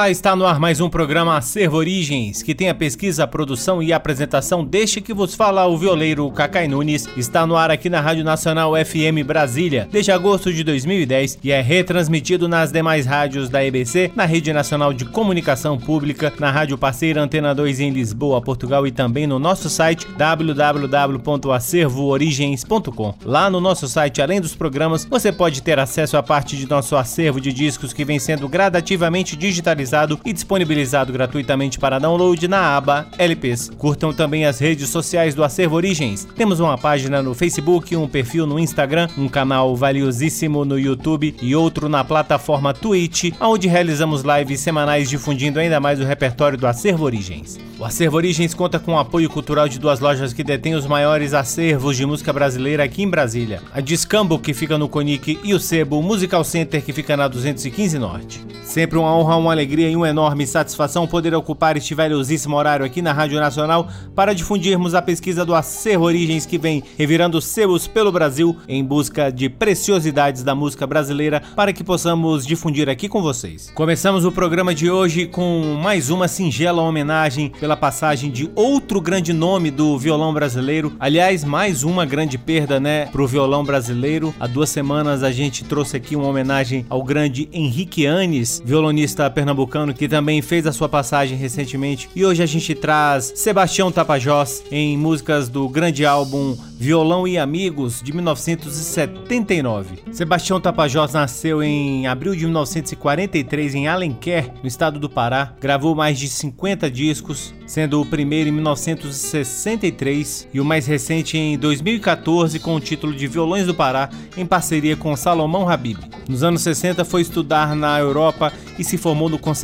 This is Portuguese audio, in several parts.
Olá, está no ar mais um programa Acervo Origens, que tem a pesquisa, a produção e a apresentação deste que vos fala o violeiro Cacai Nunes. Está no ar aqui na Rádio Nacional FM Brasília, desde agosto de 2010 e é retransmitido nas demais rádios da EBC, na Rede Nacional de Comunicação Pública, na rádio parceira Antena 2 em Lisboa, Portugal e também no nosso site www.acervoorigens.com. Lá no nosso site, além dos programas, você pode ter acesso a parte de nosso acervo de discos que vem sendo gradativamente digitalizado e disponibilizado gratuitamente para download na aba LPs. Curtam também as redes sociais do Acervo Origens. Temos uma página no Facebook, um perfil no Instagram, um canal valiosíssimo no YouTube e outro na plataforma Twitch, onde realizamos lives semanais difundindo ainda mais o repertório do Acervo Origens. O Acervo Origens conta com o apoio cultural de duas lojas que detêm os maiores acervos de música brasileira aqui em Brasília. A Discambo, que fica no Conic, e o Sebo Musical Center, que fica na 215 Norte. Sempre uma honra, uma alegria e uma enorme satisfação poder ocupar este valiosíssimo horário aqui na Rádio Nacional para difundirmos a pesquisa do Acervo Origens que vem revirando sebos pelo Brasil em busca de preciosidades da música brasileira para que possamos difundir aqui com vocês. Começamos o programa de hoje com mais uma singela homenagem pela passagem de outro grande nome do violão brasileiro. Aliás, mais uma grande perda, né, pro violão brasileiro. Há duas semanas a gente trouxe aqui uma homenagem ao grande Henrique Anes, violonista pernambucano que também fez a sua passagem recentemente. E hoje a gente traz Sebastião Tapajós em músicas do grande álbum Violão e Amigos de 1979. Sebastião Tapajós nasceu em abril de 1943 em Alenquer, no estado do Pará. Gravou mais de 50 discos, sendo o primeiro em 1963 e o mais recente em 2014 com o título de Violões do Pará, em parceria com Salomão Habib. Nos anos 60 foi estudar na Europa e se formou no Conservatório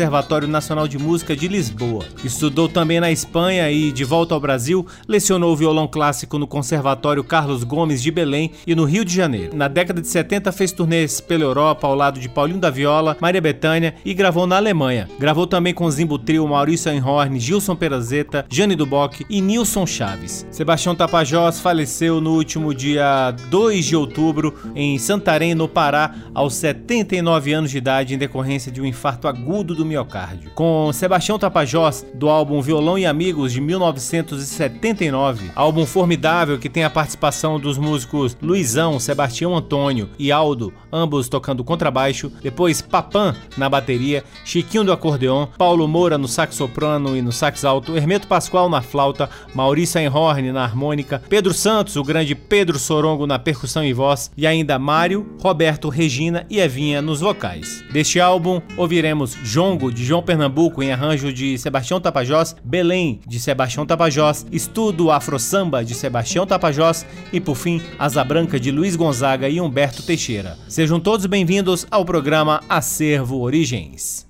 Nacional de Música de Lisboa. Estudou também na Espanha e, de volta ao Brasil, lecionou violão clássico no Conservatório Carlos Gomes de Belém e no Rio de Janeiro. Na década de 70 fez turnês pela Europa ao lado de Paulinho da Viola, Maria Bethânia e gravou na Alemanha. Gravou também com Zimbo Trio, Maurício Einhorn, Gilson Perazeta, Jane Duboc e Nilson Chaves. Sebastião Tapajós faleceu no último dia 2 de outubro em Santarém, no Pará, aos 79 anos de idade em decorrência de um infarto agudo do miocárdio. Com Sebastião Tapajós, do álbum Violão e Amigos de 1979, álbum formidável que tem a participação dos músicos Luizão, Sebastião Antônio e Aldo, ambos tocando contrabaixo, depois Papan na bateria, Chiquinho do acordeon, Paulo Moura no sax soprano e no sax alto, Hermeto Pascoal na flauta, Maurício Einhorn na harmônica, Pedro Santos, o grande Pedro Sorongo na percussão e voz, e ainda Mário, Roberto, Regina e Evinha nos vocais. Deste álbum, ouviremos Jongo, de João Pernambuco, em arranjo de Sebastião Tapajós, Belém, de Sebastião Tapajós, Estudo Afro Samba, de Sebastião Tapajós e, por fim, Asa Branca, de Luiz Gonzaga e Humberto Teixeira. Sejam todos bem-vindos ao programa Acervo Origens.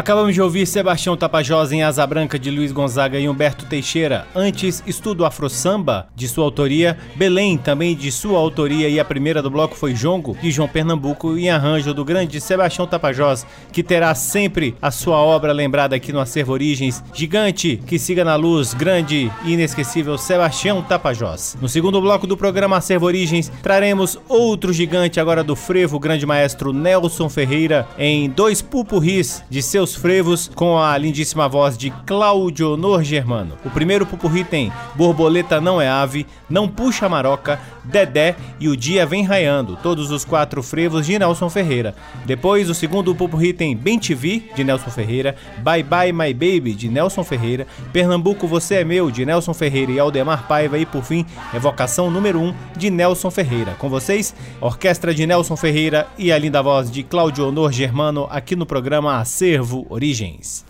Acabamos de ouvir Sebastião Tapajós em Asa Branca de Luiz Gonzaga e Humberto Teixeira. Antes, Estudo Afro Samba, de sua autoria. Belém, também de sua autoria. E a primeira do bloco foi Jongo, de João Pernambuco, em arranjo do grande Sebastião Tapajós, que terá sempre a sua obra lembrada aqui no Acervo Origens. Gigante, que siga na luz, grande e inesquecível Sebastião Tapajós. No segundo bloco do programa Acervo Origens, traremos outro gigante agora do frevo, o grande maestro Nelson Ferreira, em dois pupurris de seu seus frevos com a lindíssima voz de Cláudio Honor Germano. O primeiro pupurri tem Borboleta Não é Ave, Não Puxa Maroca, Dedé e O Dia Vem Raiando, todos os quatro frevos de Nelson Ferreira. Depois, o segundo pupurri tem Bem Te Vi, de Nelson Ferreira, Bye Bye My Baby, de Nelson Ferreira, Pernambuco Você é Meu, de Nelson Ferreira e Aldemar Paiva e, por fim, Evocação número 1, um, de Nelson Ferreira. Com vocês, Orquestra de Nelson Ferreira e a linda voz de Cláudio Honor Germano aqui no programa Acervo Origens.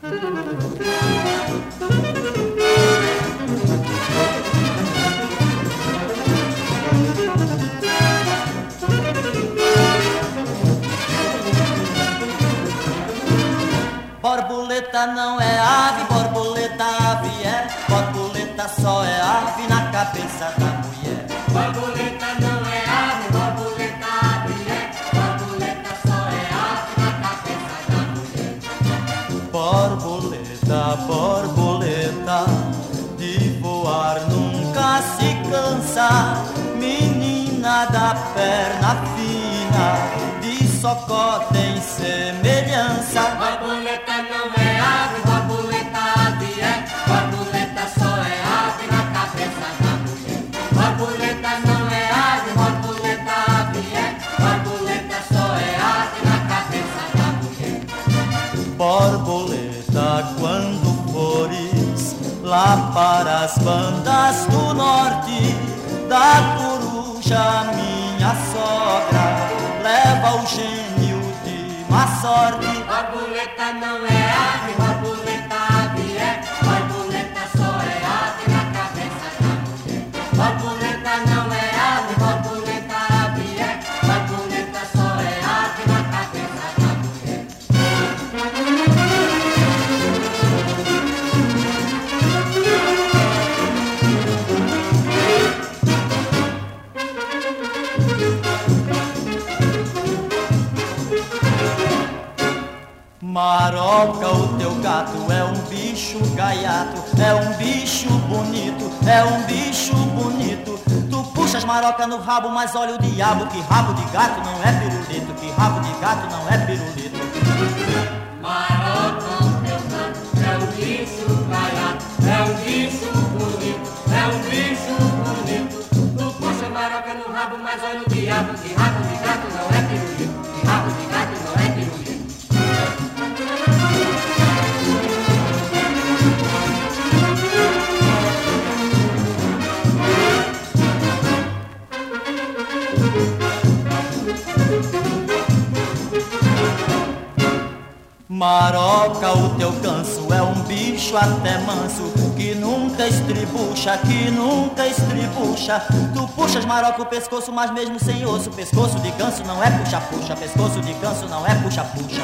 Borboleta não é ave, borboleta ave é. Borboleta só é ave na cabeça da de socó tem semelhança. Borboleta não é ave, borboleta ave é. Borboleta só é ave na cabeça da mulher. Borboleta não é ave, borboleta ave é. Borboleta só é ave na cabeça da mulher. Borboleta, quando fores lá para as bandas do norte, da sorte. Borboleta não é Maroca, o teu gato é um bicho gaiato, é um bicho bonito, é um bicho bonito. Tu puxas maroca no rabo, mas olha o diabo, que rabo de gato não é pirulito, que rabo de gato não é pirulito. Maroca, o meu canto é um bicho gaiato, é um bicho bonito, é um bicho bonito. Tu puxa maroca no rabo, mas olha o diabo, que rabo bicho até manso Que nunca estribucha, que nunca estribucha. Tu puxas maroca o pescoço, mas mesmo sem osso. Pescoço de ganso não é puxa-puxa Pescoço de ganso não é puxa-puxa.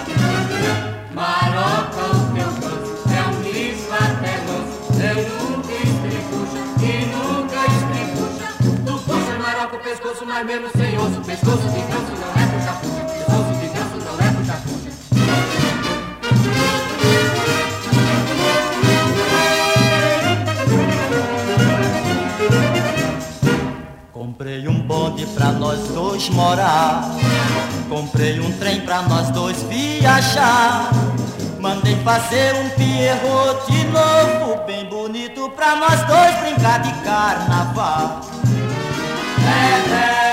Maroca, o teu canto é um bicho até manso, eu nunca estribucha, e nunca estribucha. Tu puxa maroca o pescoço, mas mesmo sem osso, pescoço de ganso dois morar. Comprei um trem pra nós dois viajar. Mandei fazer um pierrot de novo Bem bonito pra nós dois brincar de carnaval. Dedé,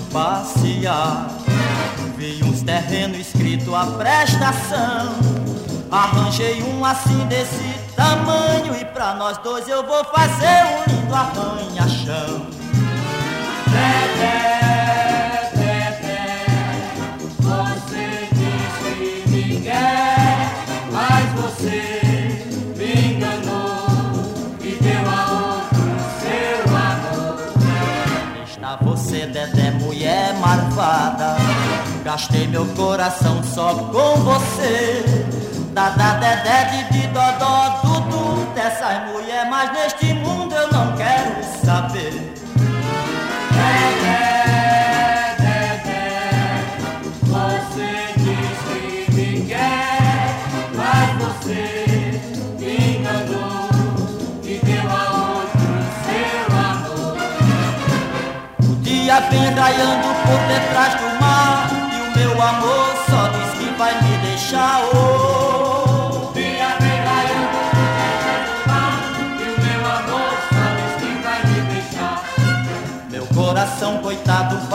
eu passear. Vi uns terrenos escrito a prestação. Arranjei um assim desse tamanho E pra nós dois eu vou fazer um lindo arranha-chão Gastei meu coração só com você. Dada, dedé, de dó, tudo dessas mulheres, mas neste mundo eu não quero saber. Dedé. pendaiando por detrás do mar.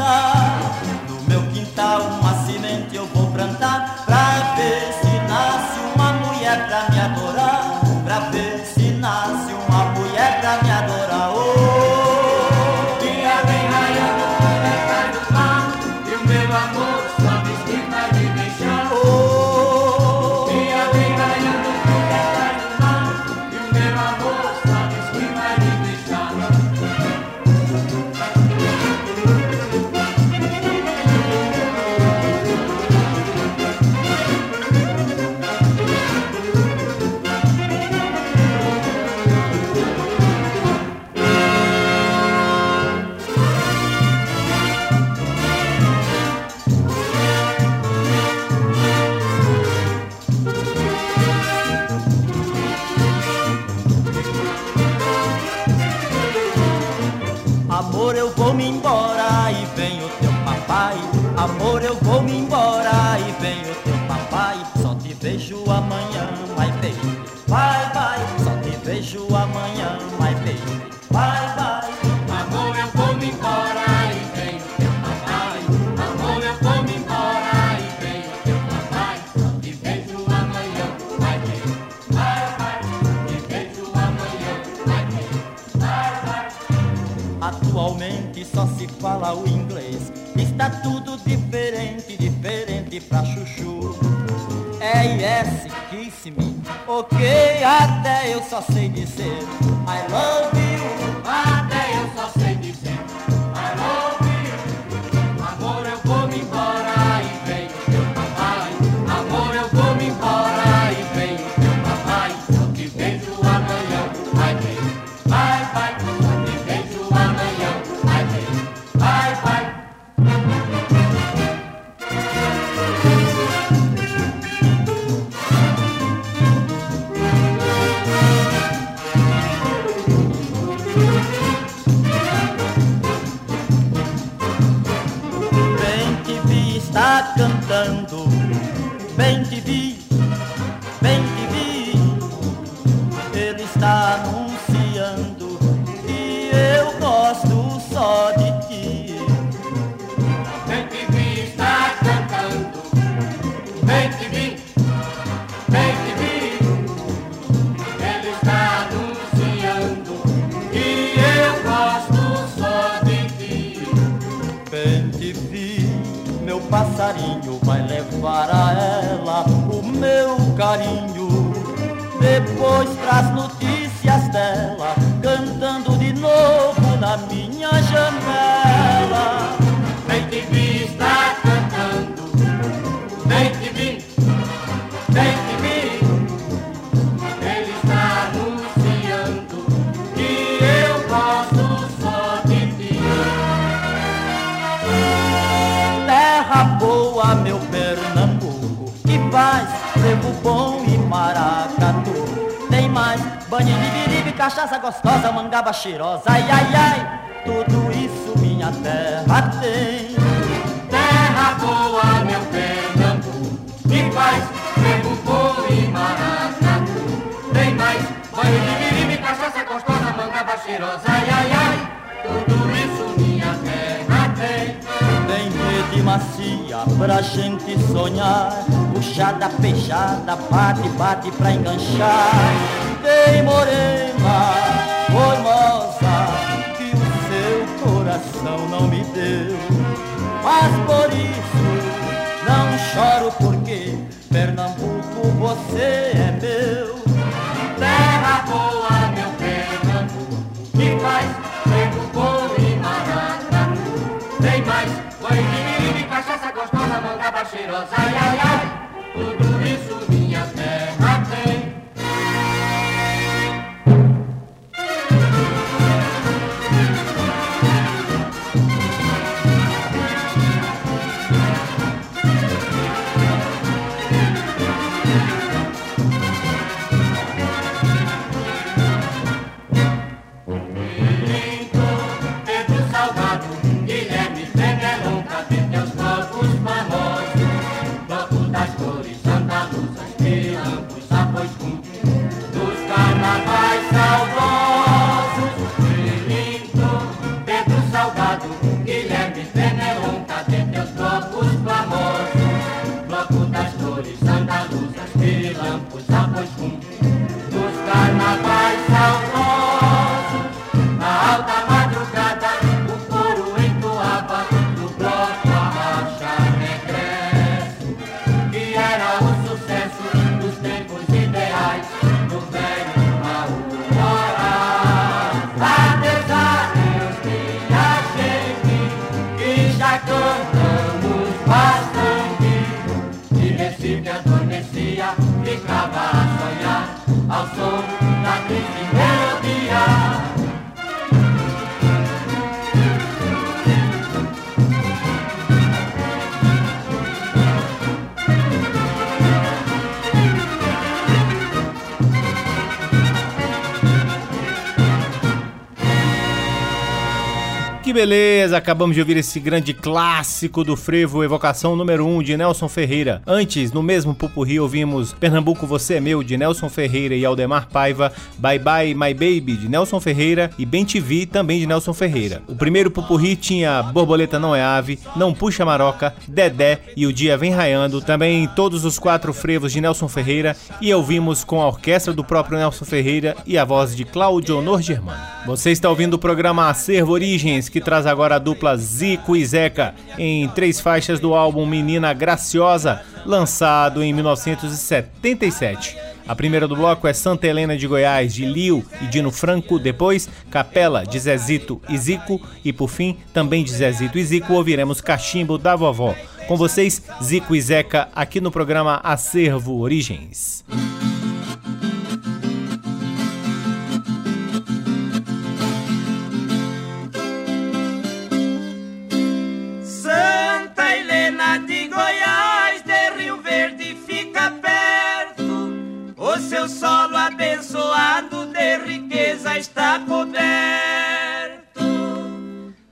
está. cheirosa, ai ai ai, tudo isso minha terra tem. Terra boa, meu Pernambuco, me faz, bebo bolo e maracatu. Tem mais, banho de mirime, cachaça gostosa, manga cheirosa, ai ai ai, tudo isso minha terra tem. Tem rede macia pra gente sonhar, puxada, fechada bate, bate pra enganchar. Tem morena coração não me deu. Mas por isso não choro porque Pernambuco você é meu Que beleza! Acabamos de ouvir esse grande clássico do frevo, Evocação número 1 um, de Nelson Ferreira. Antes, no mesmo pupurri, ouvimos Pernambuco Você é Meu, de Nelson Ferreira e Aldemar Paiva, Bye Bye My Baby, de Nelson Ferreira e Bem TV, também de Nelson Ferreira. O primeiro pupurri tinha Borboleta Não é Ave, Não Puxa Maroca, Dedé e O Dia Vem Raiando, também todos os quatro frevos de Nelson Ferreira e ouvimos com a orquestra do próprio Nelson Ferreira e a voz de Cláudio Honor Germano. Você está ouvindo o programa Acervo Origens, que traz agora a dupla Zico e Zeca em três faixas do álbum Menina Graciosa, lançado em 1977. A primeira do bloco é Santa Helena de Goiás, de Lio e Dino Franco. Depois, Capela, de Zezito e Zico. E por fim, também de Zezito e Zico, ouviremos Cachimbo da Vovó. Com vocês, Zico e Zeca, aqui no programa Acervo Origens. Solo abençoado de riqueza está coberto.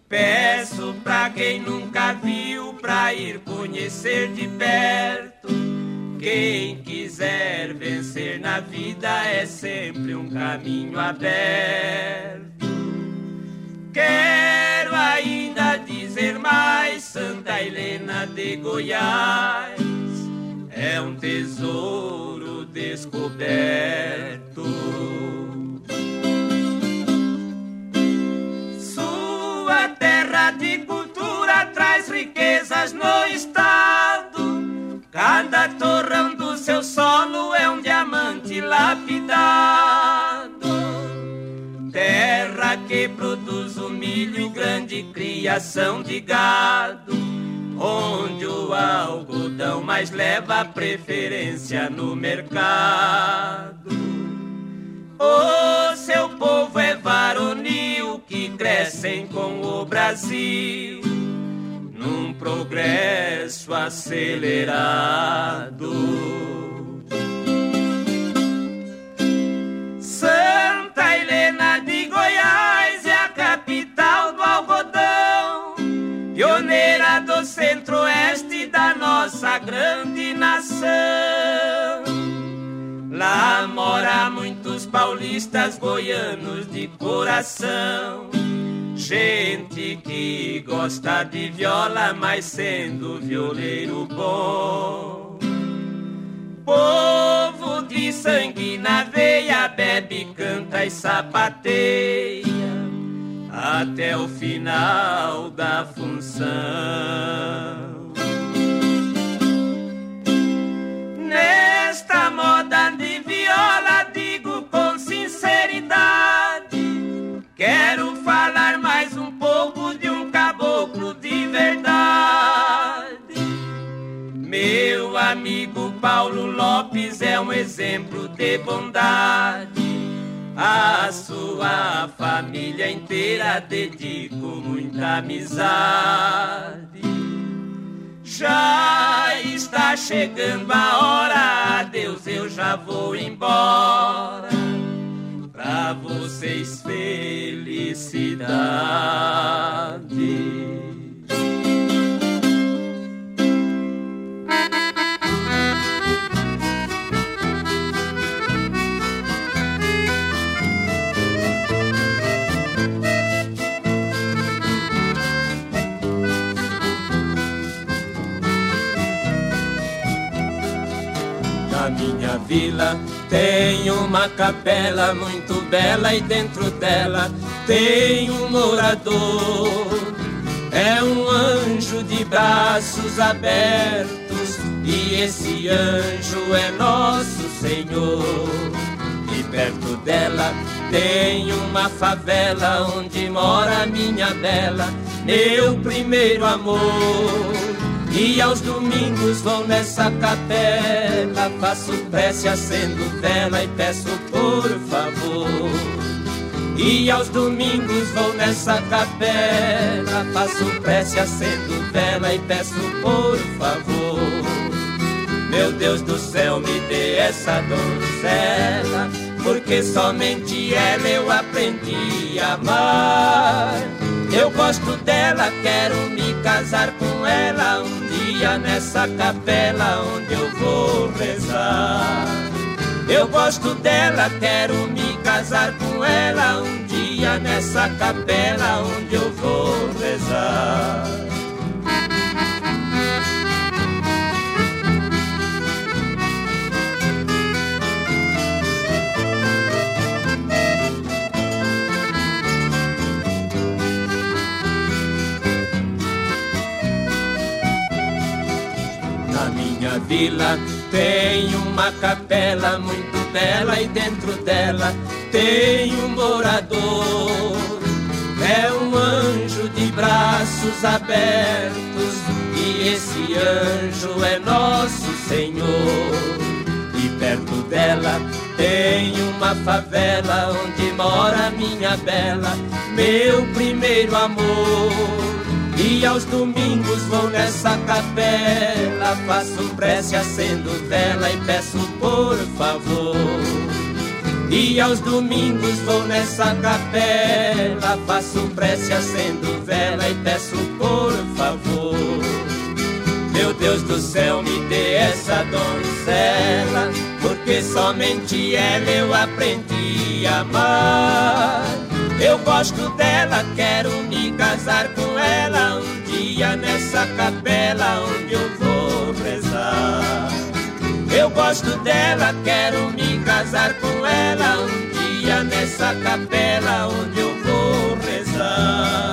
Peço pra quem nunca viu pra ir conhecer de perto. Quem quiser vencer na vida é sempre um caminho aberto. Quero ainda dizer mais, Santa Helena de Goiás é um tesouro descoberto. Sua terra de cultura traz riquezas no estado. Cada torrão do seu solo é um diamante lapidado. Terra que produz o milho, grande criação de gado, onde o algodão mais leva preferência no mercado. O seu povo é varonil que crescem com o Brasil num progresso acelerado. Santa Helena de Goiás centro-oeste da nossa grande nação. Lá mora muitos paulistas goianos de coração, gente que gosta de viola, mas sendo violeiro bom. Povo de sangue na veia, bebe, canta e sapateia até o final da função. Nesta moda de viola, digo com sinceridade, quero falar mais um pouco de um caboclo de verdade. Meu amigo Paulo Lopes é um exemplo de bondade. A sua família inteira dedico muita amizade. Já está chegando a hora, adeus, eu já vou embora. Pra vocês, felicidade. Uma capela muito bela e dentro dela tem um morador. É um anjo de braços abertos e esse anjo é nosso Senhor. E perto dela tem uma favela onde mora minha bela, meu primeiro amor. E aos domingos vou nessa capela, faço prece, acendo vela e peço por favor. E aos domingos vou nessa capela, faço prece, acendo vela e peço por favor. Meu Deus do céu, me dê essa donzela, porque somente ela eu aprendi a amar. Eu gosto dela, quero me casar com ela um dia nessa capela onde eu vou rezar. Eu gosto dela, quero me casar com ela um dia nessa capela onde eu vou rezar. Vila tem uma capela muito bela e dentro dela tem um morador. É um anjo de braços abertos e esse anjo é nosso Senhor. E perto dela tem uma favela onde mora minha bela, meu primeiro amor. E aos domingos vou nessa capela, faço prece, acendo vela e peço por favor. E aos domingos vou nessa capela, faço prece, acendo vela e peço por favor. Meu Deus do céu, me dê essa donzela, porque somente ela eu aprendi a amar. Eu gosto dela, quero me casar com ela um dia nessa capela onde eu vou rezar. Eu gosto dela, quero me casar com ela um dia nessa capela onde eu vou rezar.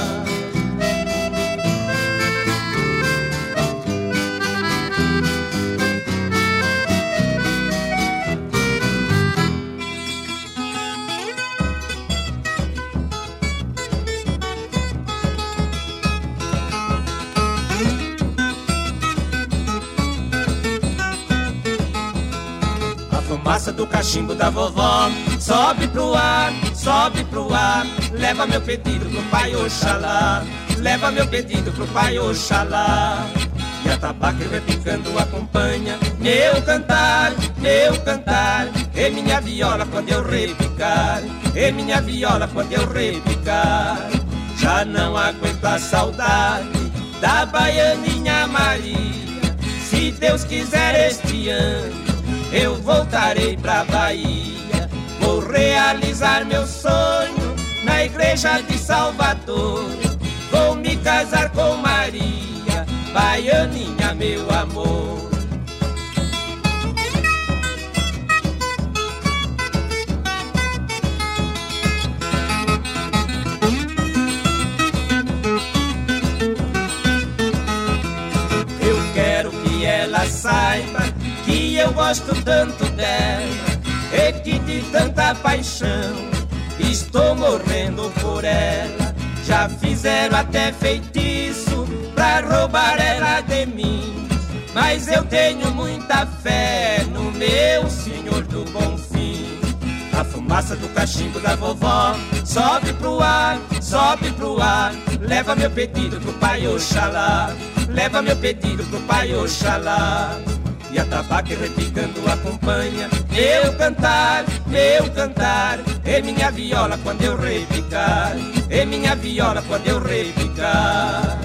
Do cachimbo da vovó sobe pro ar, sobe pro ar. Leva meu pedido pro pai Oxalá, leva meu pedido pro pai Oxalá. E a tabaca repicando acompanha meu cantar, meu cantar. E minha viola quando eu repicar, e minha viola quando eu repicar. Já não aguento a saudade da baianinha Maria. Se Deus quiser este ano eu voltarei pra Bahia. Vou realizar meu sonho, na igreja de Salvador. Vou me casar com Maria, baianinha, meu amor. Eu gosto tanto dela e que de tanta paixão estou morrendo por ela. Já fizeram até feitiço pra roubar ela de mim, mas eu tenho muita fé no meu Senhor do Bom Fim. A fumaça do cachimbo da vovó sobe pro ar, sobe pro ar. Leva meu pedido pro pai Oxalá, leva meu pedido pro pai Oxalá. E a tabaca repicando acompanha meu cantar, meu cantar. E minha viola quando eu repicar, e minha viola quando eu repicar.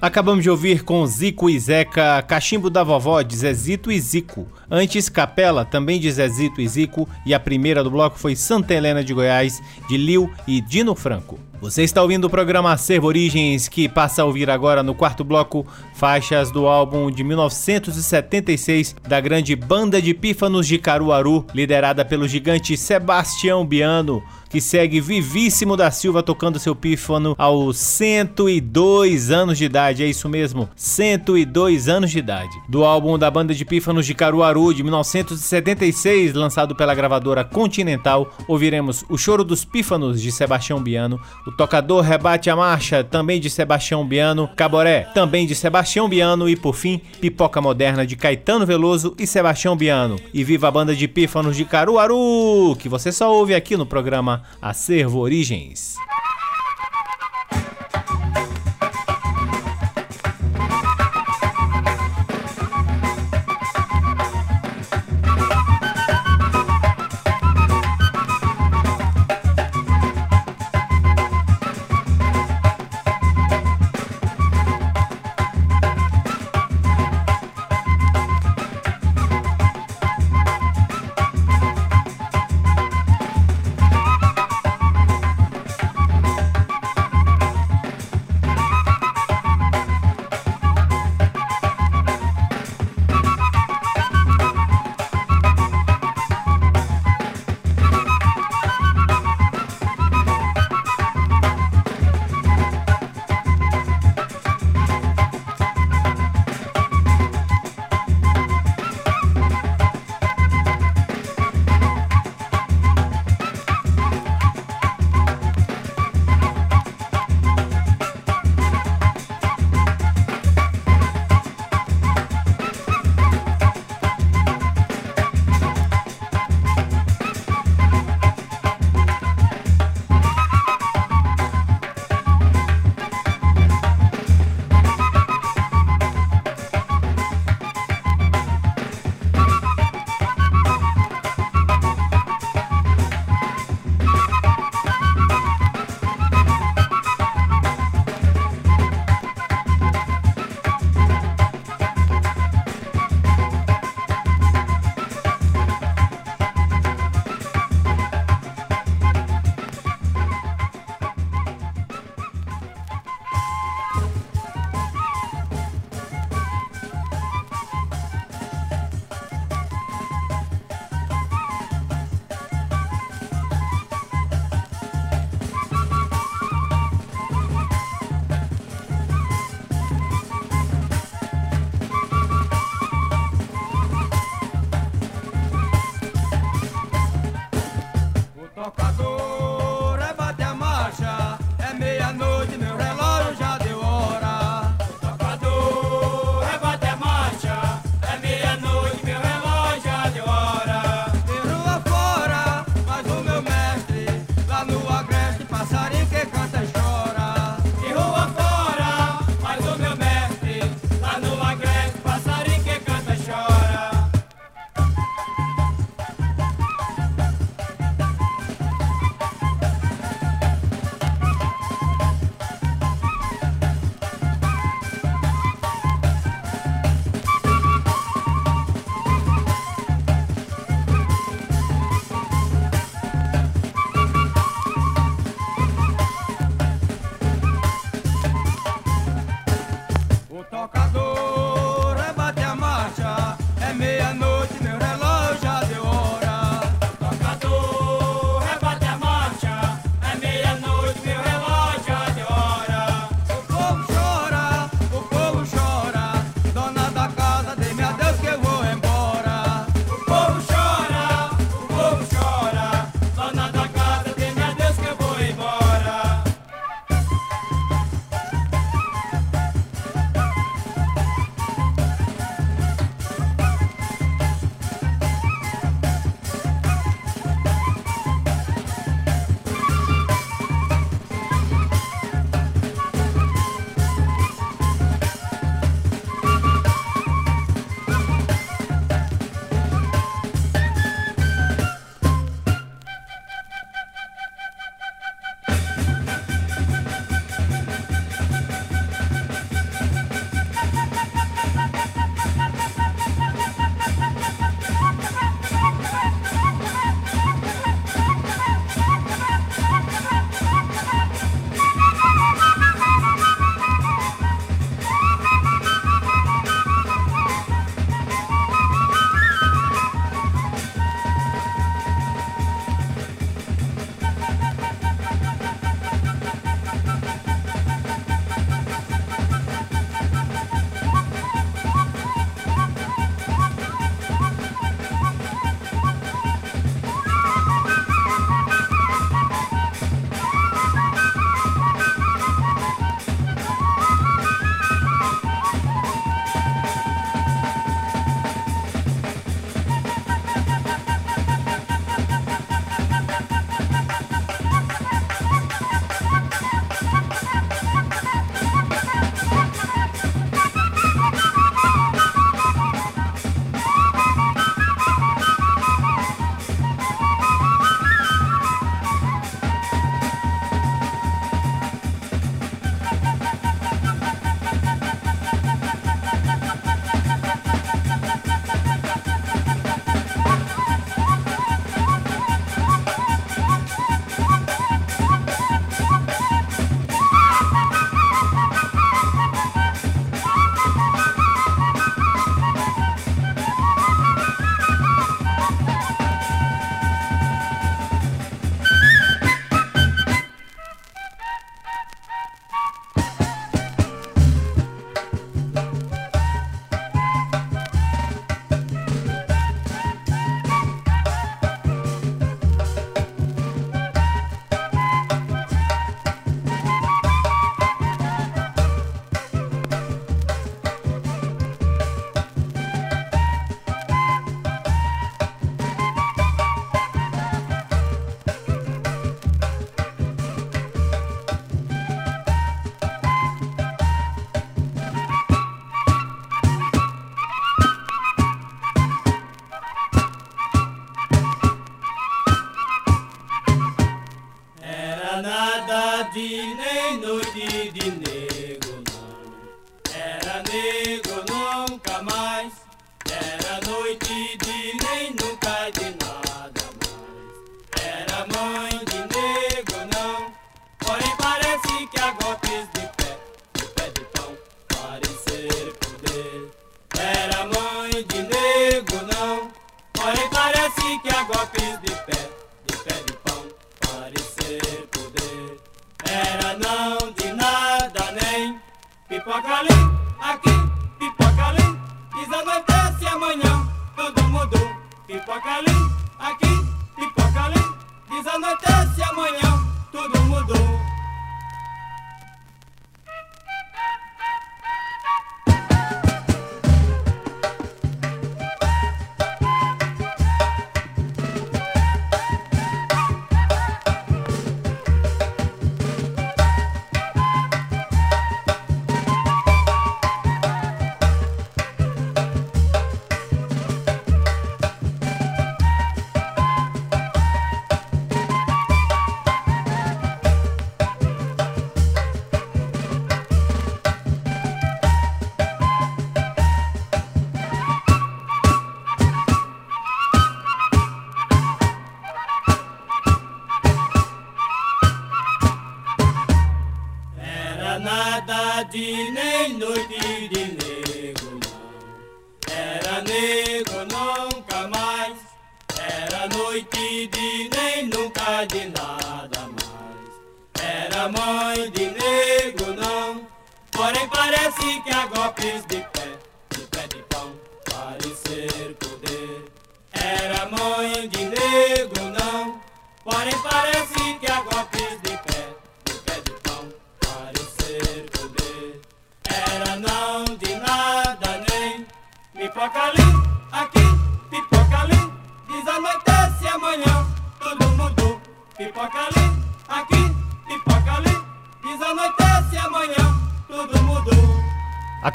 Acabamos de ouvir com Zico e Zeca, Cachimbo da Vovó de Zezito e Zico. Antes, Capela, também de Zezito e Zico. E a primeira do bloco foi Santa Helena de Goiás, de Lil e Dino Franco. Você está ouvindo o programa Acervo Origens, que passa a ouvir agora no quarto bloco faixas do álbum de 1976 da grande Banda de Pífanos de Caruaru, liderada pelo gigante Sebastião Biano que segue vivíssimo da Silva tocando seu pífano aos 102 anos de idade, é isso mesmo, 102 anos de idade. Do álbum da banda de pífanos de Caruaru de 1976, lançado pela gravadora Continental, ouviremos O Choro dos Pífanos de Sebastião Biano, O Tocador Rebate a Marcha, também de Sebastião Biano, Caboré, também de Sebastião Biano e por fim, Pipoca Moderna de Caetano Veloso e Sebastião Biano. E viva a banda de pífanos de Caruaru, que você só ouve aqui no programa Acervo Origens.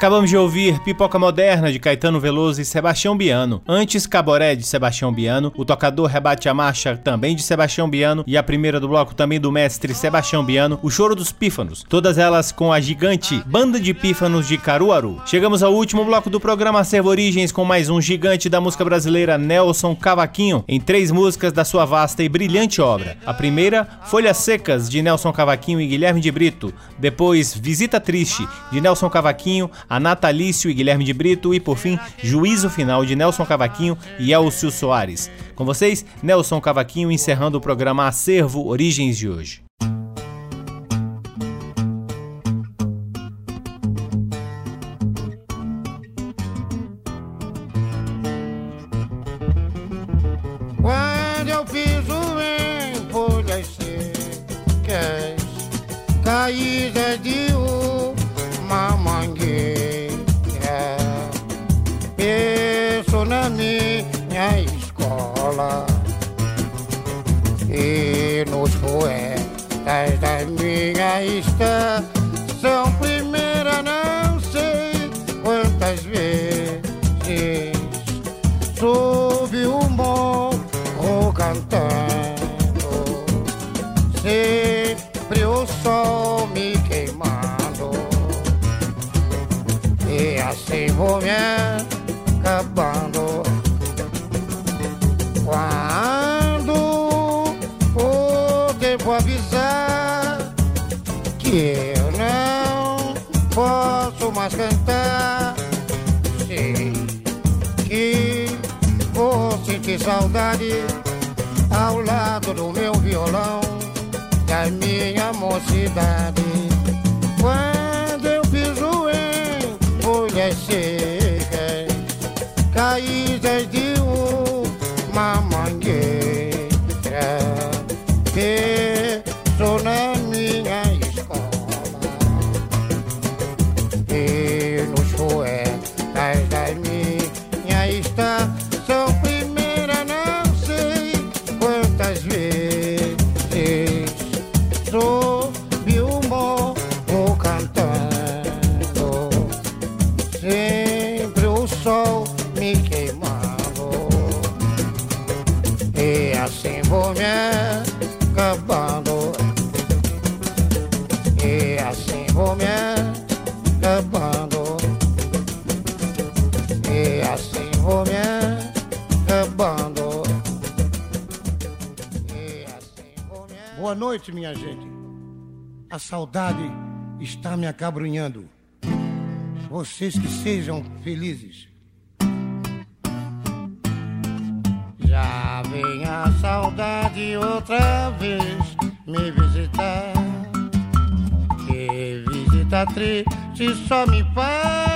Acabamos de ouvir Pipoca Moderna de Caetano Veloso e Sebastião Biano. Antes, Caboré de Sebastião Biano, O Tocador Rebate a Marcha também de Sebastião Biano e a primeira do bloco também do mestre Sebastião Biano, O Choro dos Pífanos. Todas elas com a gigante Banda de Pífanos de Caruaru. Chegamos ao último bloco do programa Servo Origens com mais um gigante da música brasileira Nelson Cavaquinho em três músicas da sua vasta e brilhante obra. A primeira, Folhas Secas de Nelson Cavaquinho e Guilherme de Brito. Depois, Visita Triste de Nelson Cavaquinho a Natalício e Guilherme de Brito e, por fim, Juízo Final de Nelson Cavaquinho e Elcio Soares. Com vocês, Nelson Cavaquinho encerrando o programa Acervo Origens de hoje. está saudade está me acabrunhando. Vocês que sejam felizes. Já vem a saudade outra vez me visitar. Que visita triste só me faz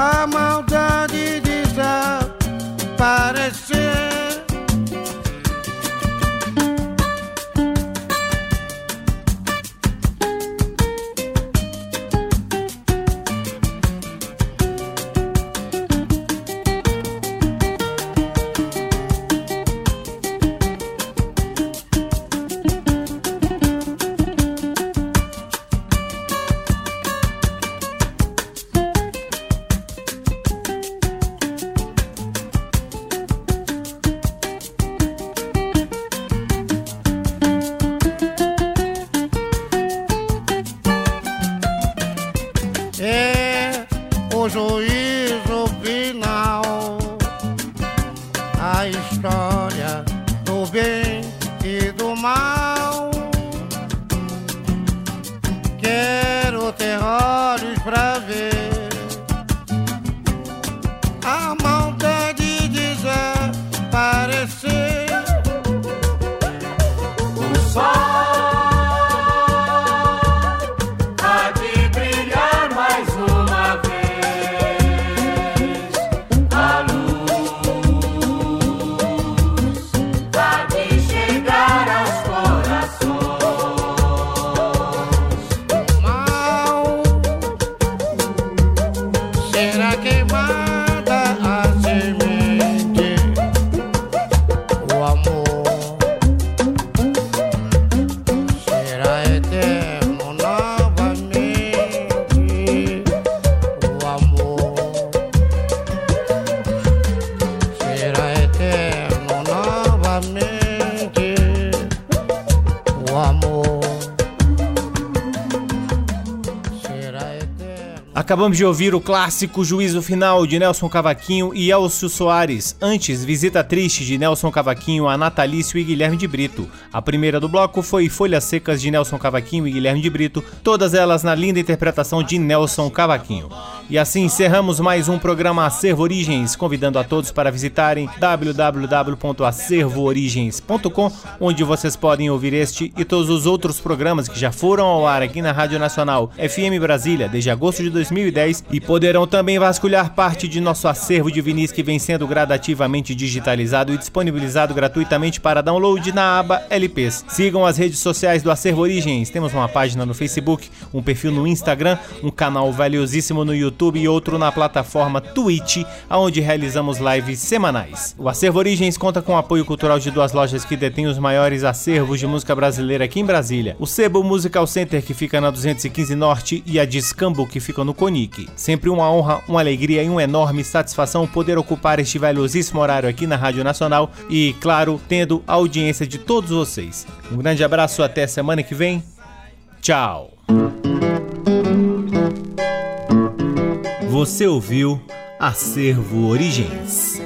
amar. Acabamos de ouvir o clássico Juízo Final de Nelson Cavaquinho e Elcio Soares. Antes, Visita Triste de Nelson Cavaquinho a Natalício e Guilherme de Brito. A primeira do bloco foi Folhas Secas de Nelson Cavaquinho e Guilherme de Brito, todas elas na linda interpretação de Nelson Cavaquinho. E assim encerramos mais um programa Acervo Origens, convidando a todos para visitarem www.acervoorigens.com, onde vocês podem ouvir este e todos os outros programas que já foram ao ar aqui na Rádio Nacional FM Brasília desde agosto de 2010 e poderão também vasculhar parte de nosso acervo de vinis que vem sendo gradativamente digitalizado e disponibilizado gratuitamente para download na aba LPs. Sigam as redes sociais do Acervo Origens. Temos uma página no Facebook, um perfil no Instagram, um canal valiosíssimo no YouTube e outro na plataforma Twitch, onde realizamos lives semanais. O Acervo Origens conta com o apoio cultural de duas lojas que detêm os maiores acervos de música brasileira aqui em Brasília. O Sebo Musical Center, que fica na 215 Norte, e a Discambo, que fica no Conic. Sempre uma honra, uma alegria e uma enorme satisfação poder ocupar este valiosíssimo horário aqui na Rádio Nacional e, claro, tendo a audiência de todos vocês. Um grande abraço, até semana que vem. Tchau! Você ouviu Acervo Origens.